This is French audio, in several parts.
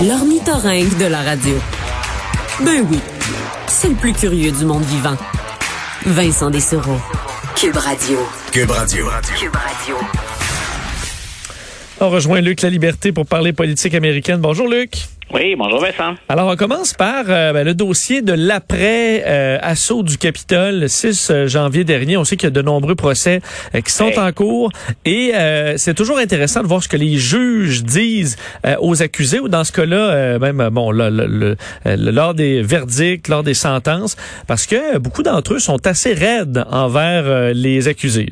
L'ornithorynque de la radio. Ben oui, c'est le plus curieux du monde vivant. Vincent Dessereau. Cube Radio. Cube Radio. Cube Radio. On rejoint Luc La Liberté pour parler politique américaine. Bonjour Luc. Oui, bonjour Vincent. Alors, on commence par euh, ben, le dossier de l'après-assaut du Capitole le 6 euh, janvier dernier. On sait qu'il y a de nombreux procès euh, qui sont Hey. en cours et c'est toujours intéressant de voir ce que les juges disent aux accusés ou dans ce cas-là, euh, même bon, le- le- le- le- lors des verdicts, lors des sentences, parce que beaucoup d'entre eux sont assez raides envers les accusés.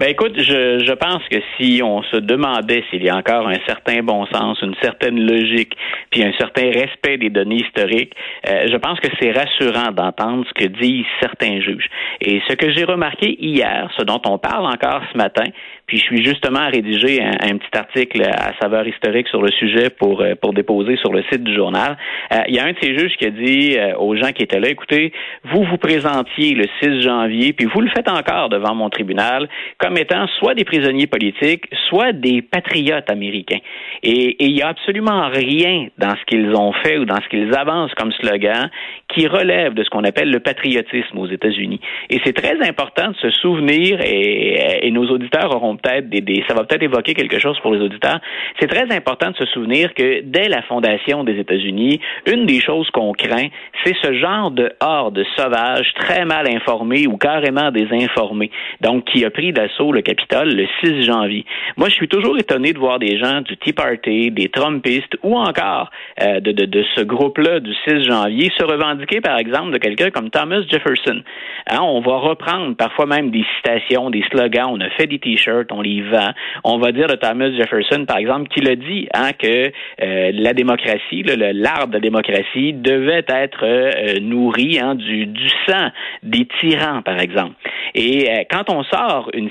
Ben écoute, je, je pense que si on se demandait s'il y a encore un certain bon sens, une certaine logique, puis un certain respect des données historiques, euh, je pense que c'est rassurant d'entendre ce que disent certains juges. Et ce que j'ai remarqué hier, ce dont on parle encore ce matin, puis je suis justement à rédiger un, petit article à saveur historique sur le sujet pour euh, pour déposer sur le site du journal. Euh, il y a un de ces juges qui a dit euh, aux gens qui étaient là, écoutez, vous vous présentiez le 6 janvier, puis vous le faites encore devant mon tribunal comme étant soit des prisonniers politiques, soit des patriotes américains. Et, il n'y a absolument rien dans ce qu'ils ont fait ou dans ce qu'ils avancent comme slogan qui relève de ce qu'on appelle le patriotisme aux États-Unis. Et c'est très important de se souvenir, et, nos auditeurs auront peut-être des, ça va peut-être évoquer quelque chose pour les auditeurs. C'est très important de se souvenir que dès la fondation des États-Unis, une des choses qu'on craint, c'est ce genre de horde sauvage très mal informée ou carrément désinformée, donc qui a pris le Capitole le 6 janvier. Moi, je suis toujours étonné de voir des gens du Tea Party, des Trumpistes ou encore euh, de, ce groupe-là du 6 janvier se revendiquer, par exemple, de quelqu'un comme Thomas Jefferson. Hein, on va reprendre parfois même des citations, des slogans. On a fait des t-shirts, on les vend. On va dire de Thomas Jefferson, par exemple, qu'il a dit hein, que euh, la démocratie, le- le- l'art de la démocratie, devait être euh, nourri hein, du, du sang des tyrans, par exemple. Et euh, quand on sort une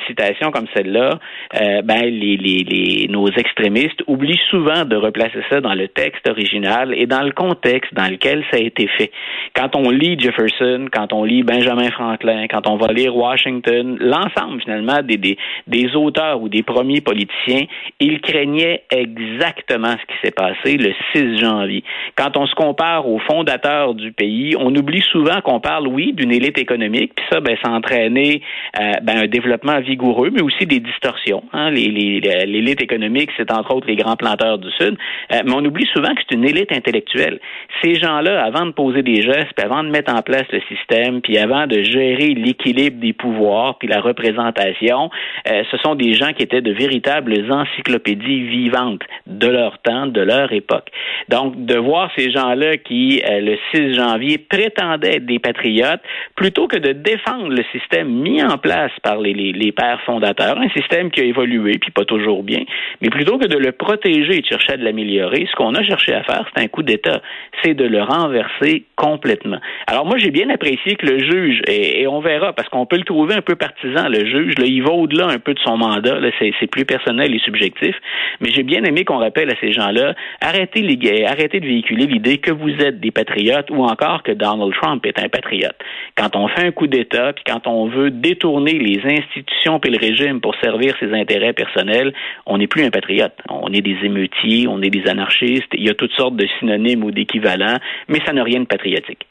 comme celle-là, euh, ben les, nos extrémistes oublient souvent de replacer ça dans le texte original et dans le contexte dans lequel ça a été fait. Quand on lit Jefferson, quand on lit Benjamin Franklin, quand on va lire Washington, l'ensemble finalement des, des, des auteurs ou des premiers politiciens, ils craignaient exactement ce qui s'est passé le 6 janvier. Quand on se compare aux fondateurs du pays, on oublie souvent qu'on parle, oui, d'une élite économique, puis ça, ben, ça a entraîné euh, ben, un développement vigoureux, mais aussi des distorsions. Hein. Les- les- L'élite économique, c'est entre autres les grands planteurs du Sud, Euh, mais on oublie souvent que c'est une élite intellectuelle. Ces gens-là, avant de poser des gestes, puis avant de mettre en place le système, puis avant de gérer l'équilibre des pouvoirs, puis la représentation, euh, ce sont des gens qui étaient de véritables encyclopédies vivantes de leur temps, de leur époque. Donc, de voir ces gens-là qui, euh, le 6 janvier, prétendaient être des patriotes, plutôt que de défendre le système mis en place par les, les, fondateurs, un système qui a évolué, puis pas toujours bien, mais plutôt que de le protéger et de chercher à l'améliorer, ce qu'on a cherché à faire, c'est un coup d'État, c'est de le renverser complètement. Alors moi, j'ai bien apprécié que le juge, et, on verra, parce qu'on peut le trouver un peu partisan, le juge, là, il va au-delà un peu de son mandat, c'est, plus personnel et subjectif, mais j'ai bien aimé qu'on rappelle à ces gens-là, arrêtez, les, arrêtez de véhiculer l'idée que vous êtes des patriotes ou encore que Donald Trump est un patriote. Quand on fait un coup d'État, puis quand on veut détourner les institutions puis le régime pour servir ses intérêts personnels, on n'est plus un patriote. On est des émeutiers, on est des anarchistes, il y a toutes sortes de synonymes ou d'équivalents, mais ça n'a rien de patriotique.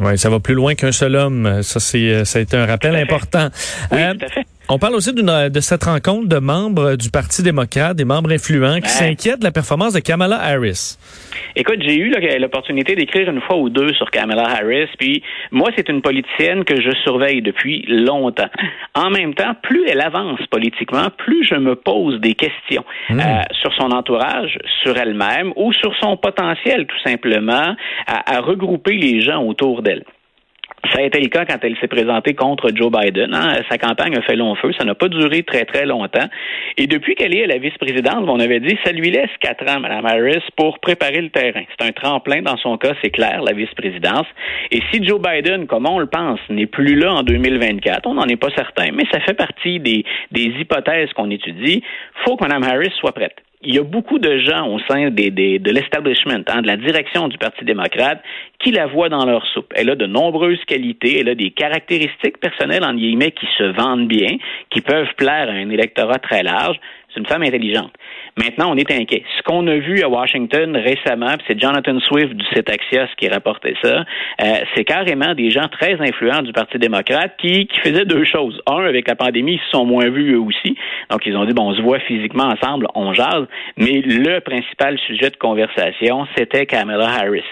Oui, ça va plus loin qu'un seul homme. Ça, c'est, euh, ça a été un rappel important. Oui, Euh, tout à fait. On parle aussi d'une- de cette rencontre de membres du Parti démocrate, des membres influents, qui Ouais. s'inquiètent de la performance de Kamala Harris. Écoute, j'ai eu l'opportunité d'écrire une fois ou deux sur Kamala Harris, puis moi, c'est une politicienne que je surveille depuis longtemps. En même temps, plus elle avance politiquement, plus je me pose des questions Mmh. euh, sur son entourage, sur elle-même ou sur son potentiel, tout simplement, à, à regrouper les gens autour d'elle. Ça a été le cas quand elle s'est présentée contre Joe Biden. hein. Sa campagne a fait long feu. Ça n'a pas duré très, très longtemps. Et depuis qu'elle est à la vice-présidente, on avait dit, ça lui laisse quatre ans, Mme Harris, pour préparer le terrain. C'est un tremplin dans son cas, c'est clair, la vice-présidence. Et si Joe Biden, comme on le pense, n'est plus là en 2024, on n'en est pas certain, mais ça fait partie des, des hypothèses qu'on étudie, faut que Mme Harris soit prête il y a beaucoup de gens au sein des, de l'establishment, hein, de la direction du Parti démocrate, qui la voient dans leur soupe. Elle a de nombreuses qualités, elle a des caractéristiques personnelles, en guillemets, qui se vendent bien, qui peuvent plaire à un électorat très large. C'est une femme intelligente. Maintenant, on est inquiet. Ce qu'on a vu à Washington récemment, c'est Jonathan Swift du site Axios qui rapportait ça, euh, c'est carrément des gens très influents du Parti démocrate qui, qui faisaient deux choses. Un, avec la pandémie, ils se sont moins vus eux aussi. Donc, ils ont dit, bon, on se voit physiquement ensemble, on jase. Mais le principal sujet de conversation, c'était Kamala Harris.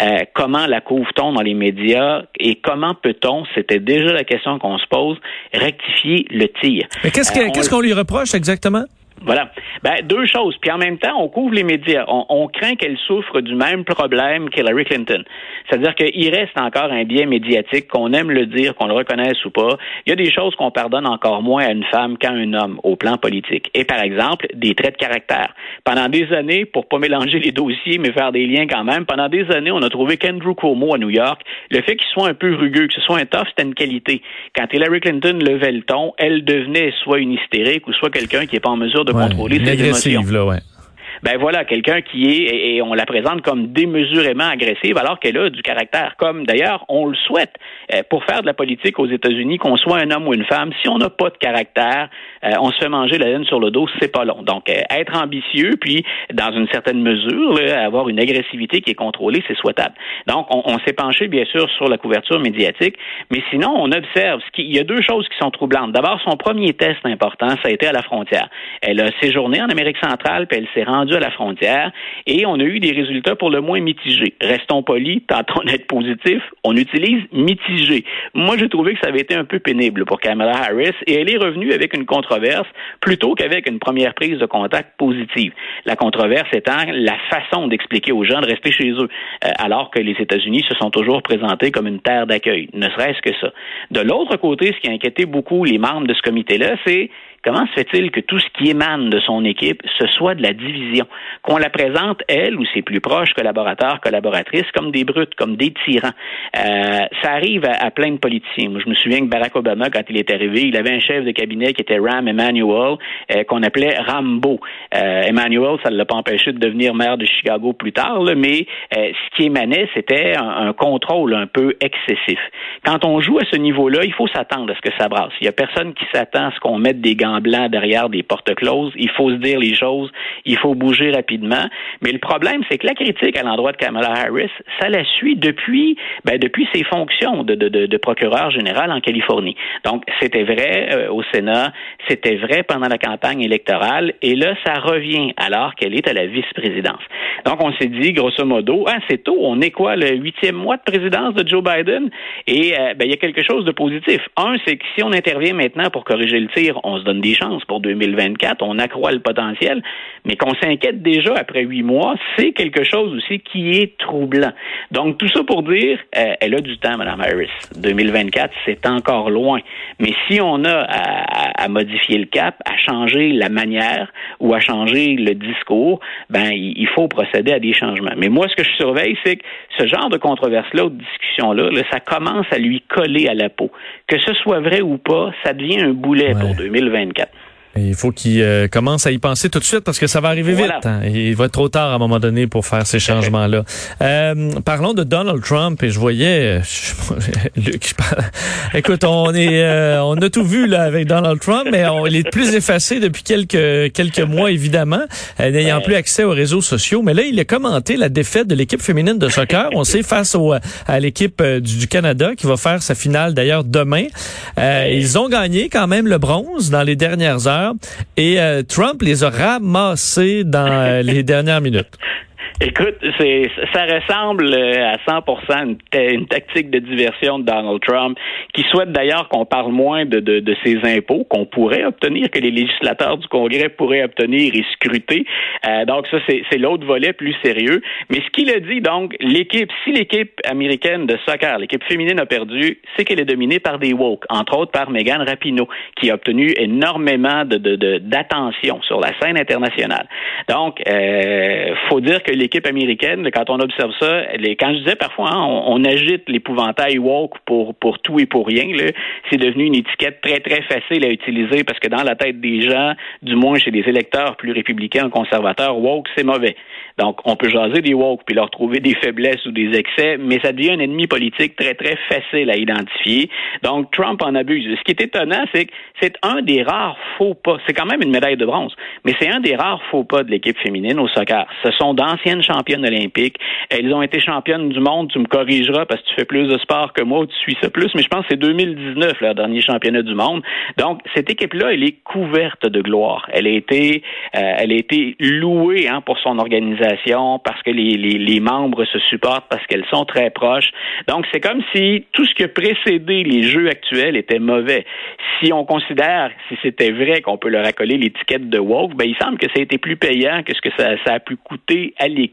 Euh, comment la couvre-t-on dans les médias et comment peut-on, c'était déjà la question qu'on se pose, rectifier le tir? Mais qu'est-ce qu'on lui reproche exactement? Voilà. Ben, deux choses. Puis en même temps, on couvre les médias. On, craint qu'elle souffre du même problème qu'Hillary Clinton. C'est-à-dire qu'il reste encore un biais médiatique, qu'on aime le dire, qu'on le reconnaisse ou pas. Il y a des choses qu'on pardonne encore moins à une femme qu'à un homme au plan politique. Et par exemple, des traits de caractère. Pendant des années, pour pas mélanger les dossiers, mais faire des liens quand même, pendant des années, on a trouvé qu'Andrew Cuomo à New York, le fait qu'il soit un peu rugueux, que ce soit un tough, c'était une qualité. Quand Hillary Clinton levait le ton, elle devenait soit une hystérique ou soit quelqu'un qui n'est pas en mesure contrôler ses émotions. Là, ouais ben voilà, quelqu'un qui est, et on la présente comme démesurément agressive, alors qu'elle a du caractère, comme d'ailleurs on le souhaite. Euh, pour faire de la politique aux États-Unis, qu'on soit un homme ou une femme, si on n'a pas de caractère, euh, on se fait manger la laine sur le dos, c'est pas long. Donc, euh, être ambitieux, puis dans une certaine mesure, avoir une agressivité qui est contrôlée, c'est souhaitable. Donc, on, s'est penché, bien sûr, sur la couverture médiatique, mais sinon, on observe, ce il y a deux choses qui sont troublantes. D'abord, son premier test important, ça a été à la frontière. Elle a séjourné en Amérique centrale, puis elle s'est rendue à la frontière et on a eu des résultats pour le moins mitigés. Restons polis, tentons d'être positifs, on utilise mitigé. Moi, j'ai trouvé que ça avait été un peu pénible pour Kamala Harris et elle est revenue avec une controverse plutôt qu'avec une première prise de contact positive. La controverse étant la façon d'expliquer aux gens de rester chez eux, euh, alors que les États-Unis se sont toujours présentés comme une terre d'accueil, ne serait-ce que ça. De l'autre côté, ce qui a inquiété beaucoup les membres de ce comité-là, c'est Comment se fait-il que tout ce qui émane de son équipe, ce soit de la division, qu'on la présente, elle ou ses plus proches collaborateurs, collaboratrices, comme des brutes, comme des tyrans? Euh, ça arrive à, plein de politiciens. Moi, je me souviens que Barack Obama, quand il est arrivé, il avait un chef de cabinet qui était Ram Emanuel, euh, qu'on appelait Rambo. Euh, ça ne l'a pas empêché de devenir maire de Chicago plus tard, mais ce qui émanait, c'était un, contrôle un peu excessif. Quand on joue à ce niveau-là, il faut s'attendre à ce que ça brasse. Il n'y a personne qui s'attend à ce qu'on mette des gants derrière des portes closes. Il faut se dire les choses. Il faut bouger rapidement. Mais le problème, c'est que la critique à l'endroit de Kamala Harris, ça la suit depuis, ben, depuis ses fonctions de, de, de, procureur général en Californie. Donc, c'était vrai euh, au Sénat, c'était vrai pendant la campagne électorale, et là, ça revient alors qu'elle est à la vice-présidence. Donc, on s'est dit, grosso modo, ah, c'est tôt, on est quoi, le huitième mois de présidence de Joe Biden? Et euh, ben, il y a quelque chose de positif. Un, c'est que si on intervient maintenant pour corriger le tir, on se donne des chances pour 2024, on accroît le potentiel, mais qu'on s'inquiète déjà après huit mois, c'est quelque chose aussi qui est troublant. Donc, tout ça pour dire, euh, elle a du temps, Mme Harris. 2024, c'est encore loin. Mais si on a à, à, modifier le cap, à changer la manière ou à changer le discours, ben, il faut procéder à des changements. Mais moi, ce que je surveille, c'est que ce genre de controverse-là ou de discussion-là, là, ça commence à lui coller à la peau. Que ce soit vrai ou pas, ça devient un boulet pour 2024. Il faut qu'il euh, commence à y penser tout de suite parce que ça va arriver vite. Hein. Il va être trop tard à un moment donné pour faire ces changements-là. Euh, parlons de Donald Trump et je voyais, Luc, écoute, on est, euh, on a tout vu là avec Donald Trump, mais on, il est plus effacé depuis quelques quelques mois évidemment, n'ayant plus accès aux réseaux sociaux. Mais là, il a commenté la défaite de l'équipe féminine de soccer. On sait face au, à l'équipe du, Canada qui va faire sa finale d'ailleurs demain. ils ont gagné quand même le bronze dans les dernières heures. Et euh, Trump les a ramassés dans euh, les dernières minutes. Écoute, c'est ça ressemble euh, à 100% une, une, tactique de diversion de Donald Trump, qui souhaite d'ailleurs qu'on parle moins de, de, de ses impôts qu'on pourrait obtenir, que les législateurs du Congrès pourraient obtenir et scruter. Euh, donc ça, c'est l'autre volet plus sérieux. Mais ce qu'il a dit, donc, l'équipe, si l'équipe américaine de soccer, l'équipe féminine a perdu, c'est qu'elle est dominée par des woke, entre autres par Megan Rapinoe, qui a obtenu énormément de d'attention sur la scène internationale. Donc, euh, faut dire que l'équipe l'équipe américaine, quand on observe ça, quand je disais parfois, hein, on, agite l'épouvantail woke pour, pour tout et pour rien, c'est devenu une étiquette très, très facile à utiliser parce que dans la tête des gens, du moins chez des électeurs plus républicains, conservateurs, woke, c'est mauvais. Donc, on peut jaser des woke puis leur trouver des faiblesses ou des excès, mais ça devient un ennemi politique très, très facile à identifier. Donc, Trump en abuse. Ce qui est étonnant, c'est que c'est un des rares faux pas. C'est quand même une médaille de bronze, mais c'est un des rares faux pas de l'équipe féminine au soccer. Ce sont d'anciennes championnes olympiques. Elles ont été championnes du monde. Tu me corrigeras parce que tu fais plus de sport que moi, tu suis ça plus, mais je pense que c'est 2019, leur dernier championnat du monde. Donc, cette équipe-là, elle est couverte de gloire. Elle a été, euh, elle a été louée hein, pour son organisation parce que les, membres se supportent, parce qu'elles sont très proches. Donc, c'est comme si tout ce qui a précédé les jeux actuels était mauvais. Si on considère, si c'était vrai qu'on peut leur accoler l'étiquette de woke, ben, il semble que ça a été plus payant que ce que ça a pu coûter à l'équipe.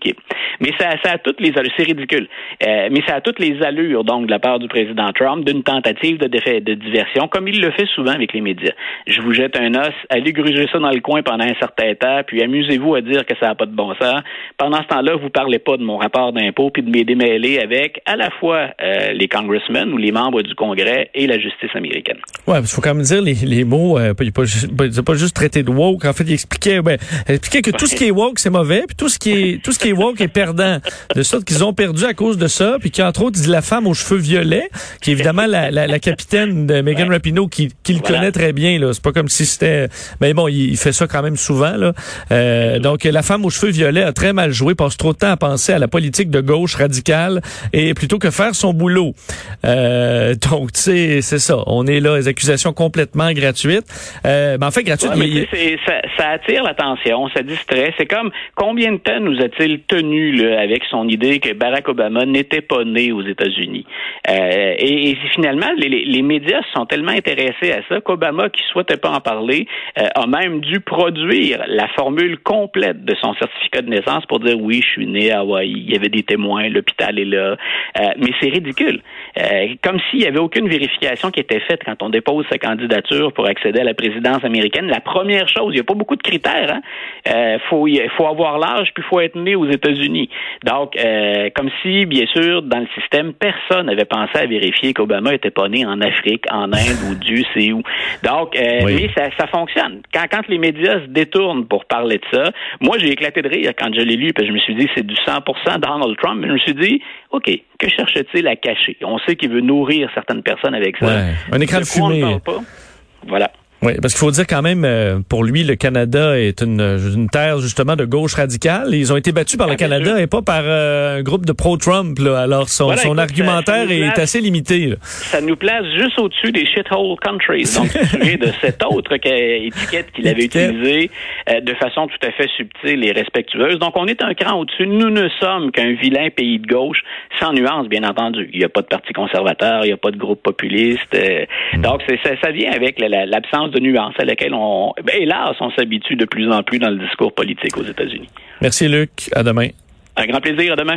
Mais ça, ça a toutes les allures, c'est ridicule, euh, mais ça a toutes les allures, donc, de la part du président Trump, d'une tentative de, de diversion, comme il le fait souvent avec les médias. Je vous jette un os, allez gruger ça dans le coin pendant un certain temps, puis amusez-vous à dire que ça n'a pas de bon sens. Pendant ce temps-là, vous parlez pas de mon rapport d'impôt puis de mes démêlés avec à la fois euh, les congressmen ou les membres du Congrès et la justice américaine. Ouais, il faut quand même dire les, les mots. Euh, il pas, pas juste traité de woke. En fait, il expliquait, ben, il expliquait que tout ce qui est woke c'est mauvais, puis tout ce qui est tout ce qui est woke est perdant. De sorte qu'ils ont perdu à cause de ça, puis qu'entre autres, dit la femme aux cheveux violets, qui est évidemment la, la, la capitaine de Megan Rapinoe, qui, qui le connaît très bien. Là, c'est pas comme si c'était. Mais bon, il, fait ça quand même souvent. Là. Euh, donc la femme aux cheveux violets a très mal joué, passe trop de temps à penser à la politique de gauche radicale et plutôt que faire son boulot. Euh, donc tu sais, c'est ça. On est là, les accusations complètement gratuites. Euh, ben, en fait, gratuites. ça, ça, attire l'attention, ça distrait. C'est comme combien de temps nous tenu avec son idée que Barack Obama n'était pas né aux États-Unis. Euh, et, finalement, les, les, médias sont tellement intéressés à ça qu'Obama, qui souhaitait pas en parler, euh, a même dû produire la formule complète de son certificat de naissance pour dire oui, je suis né à Hawaï, il y avait des témoins, l'hôpital est là. Euh, mais c'est ridicule. Comme s'il n'y avait aucune vérification qui était faite quand on dépose sa candidature pour accéder à la présidence américaine. La première chose, il n'y a pas beaucoup de critères. Hein? Euh, faut, faut avoir l'âge, puis faut être né aux États-Unis. Donc, euh, comme si, bien sûr, dans le système, personne n'avait pensé à vérifier qu'Obama était pas né en Afrique, en Inde ou Dieu sait où. Donc, euh, mais ça, ça fonctionne. Quand, quand les médias se détournent pour parler de ça, moi, j'ai éclaté de rire quand je l'ai lu, parce que je me suis dit, c'est du 100% Donald Trump. Mais je me suis dit, OK, que cherche-t-il à cacher? On sait qu'il veut nourrir certaines personnes avec ça. Un écran de fumée. Voilà. Oui, parce qu'il faut dire quand même, euh, pour lui, le Canada est une, une, terre justement de gauche radicale. Ils ont été battus par le ah, Canada et pas par euh, un groupe de pro-Trump. Alors son, son argumentaire est assez limité. Ça nous place juste au-dessus des shithole countries. Donc, de cette autre étiquette qu'il avait utilisée euh, de façon tout à fait subtile et respectueuse. Donc, on est un cran au-dessus. Nous ne sommes qu'un vilain pays de gauche, sans nuance, bien entendu. Il n'y a pas de parti conservateur, il n'y a pas de groupe populiste. Mm. Donc, ça, ça vient avec l'absence de nuances à laquelle on, ben, hélas, on s'habitue de plus en plus dans le discours politique aux États-Unis. Merci Luc. À demain. Un grand plaisir. À demain.